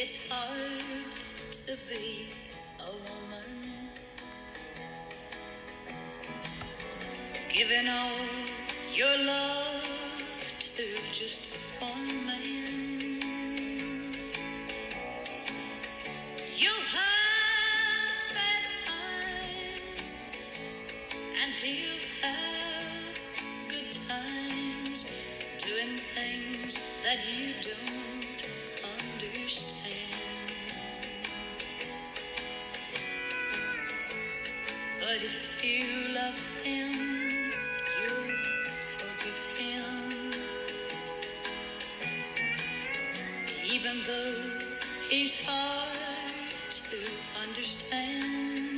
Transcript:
It's hard to be a woman. Giving all your love to just one man. You'll have bad times, and he'll have good times doing things that you don't But if you love him, you'll forgive him. Even though he's hard to understand.